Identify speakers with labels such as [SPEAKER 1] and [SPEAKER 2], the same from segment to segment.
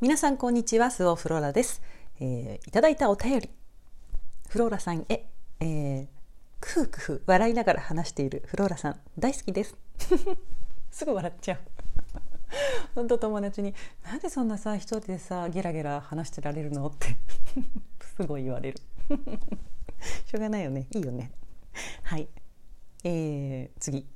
[SPEAKER 1] 皆さんこんにちはスオフローラです、えー、いただいたお便り。フローラさんへ、えー、クフクフ笑いながら話しているフローラさん大好きです。すぐ笑っちゃう。本当友達に「なんでそんなさ一人でさゲラゲラ話してられるの?」って。すごい言われる。しょうがないよね。いいよね。はい。えー、次。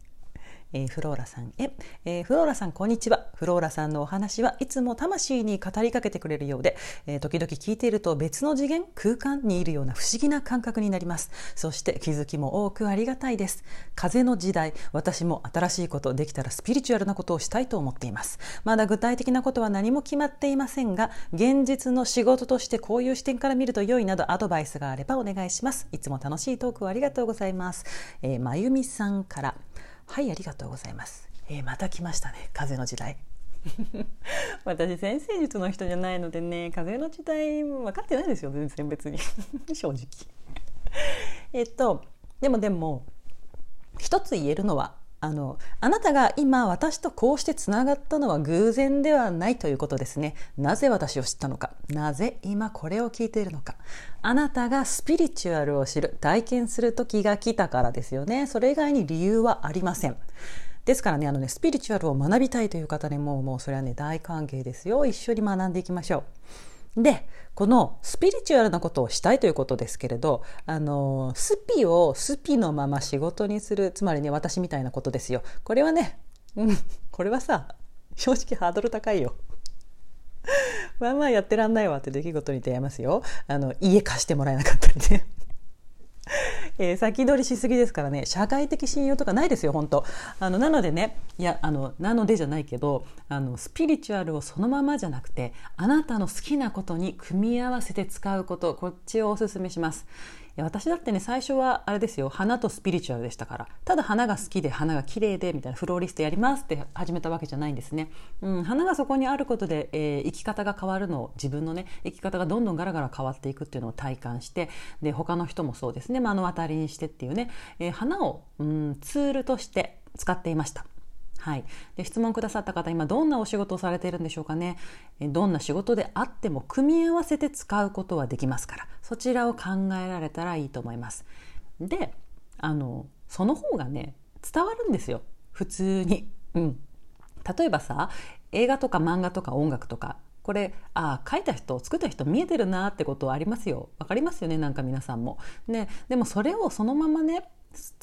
[SPEAKER 1] えー、フローラさんへ、えー、フローラさんこんにちは。フローラさんのお話はいつも魂に語りかけてくれるようで、えー、時々聞いていると別の次元空間にいるような不思議な感覚になります。そして気づきも多くありがたいです。風の時代私も新しいことできたらスピリチュアルなことをしたいと思っています。まだ具体的なことは何も決まっていませんが現実の仕事としてこういう視点から見ると良いなどアドバイスがあればお願いします。いつも楽しいトークをありがとうございます、えー、まゆみさんから。はいありがとうございます、えー、また来ましたね。風の時代。私先生術の人じゃないのでね風の時代分かってないですよ。全然別に。正直。えっとでもでも一つ言えるのはあのあなたが今私とこうしてつながったのは偶然ではないということですね。なぜ私を知ったのか。なぜ今これを聞いているのか。あなたがスピリチュアルを知る体験する時が来たからですよね。それ以外に理由はありません。ですからねあのねスピリチュアルを学びたいという方にももうそれはね大歓迎ですよ。一緒に学んでいきましょう。でこのスピリチュアルなことをしたいということですけれどあのスピをスピのまま仕事にするつまりね私みたいなことですよこれはねうんこれはさ正直ハードル高いよ。まあまあやってらんないわって出来事に出会いますよ。あの家貸してもらえなかったりね。えー、先取りしすぎですからね社会的信用とかないですよ本当。あのなのでねいやあのなのでじゃないけどあのスピリチュアルをそのままじゃなくてあなたの好きなことに組み合わせて使うことこっちをおすすめします。私だってね最初はあれですよ。花とスピリチュアルでしたから。ただ花が好きで花が綺麗でみたいなフローリストやりますって始めたわけじゃないんですね、うん、花がそこにあることで、えー、生き方が変わるのを自分のね生き方がどんどんガラガラ変わっていくっていうのを体感してで他の人もそうですね。目の当たりにしてっていうね、えー、花を、うん、ツールとして使っていました。はい、で質問くださった方今どんなお仕事をされているんでしょうかね。どんな仕事であっても組み合わせて使うことはできますから。そちらを考えられたらいいと思います。であのその方がね伝わるんですよ。普通に、うん、例えばさ映画とか漫画とか音楽とか。これああ書いた人作った人見えてるなってことはありますよ。分かりますよねなんか皆さんも。ね、でもそれをそのままね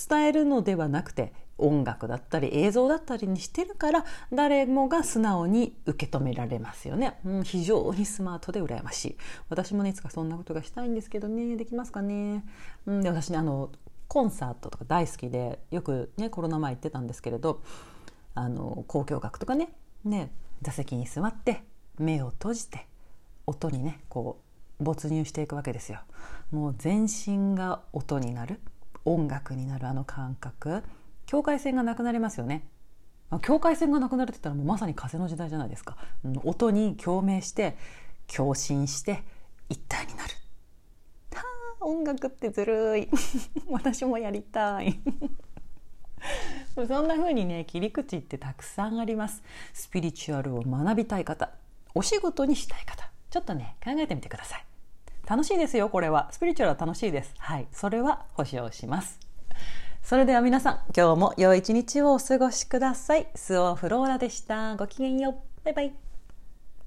[SPEAKER 1] 伝えるのではなくて音楽だったり映像だったりにしてるから誰もが素直に受け止められますよね、うん、非常にスマートで羨ましい。私もねいつかそんなことがしたいんですけどね。できますかね、うん、で私ねあのコンサートとか大好きでよくねコロナ前行ってたんですけれどあの交響楽とかねね座席に座って目を閉じて音にねこう没入していくわけですよ。もう全身が音になる。音楽になるあの感覚。境界線がなくなりますよね。境界線がなくなるって言ったらもうまさに風の時代じゃないですか。音に共鳴して共振して一体になる。音楽ってずるい。私もやりたい。そんな風にね切り口ってたくさんあります。スピリチュアルを学びたい方。お仕事にしたい方。ちょっとね考えてみてください。楽しいですよこれは。スピリチュアルは楽しいです。はい。それは保証しますそれでは皆さん今日も良い一日をお過ごしください。スオフローラでした。ごきげんよう。バイバイ。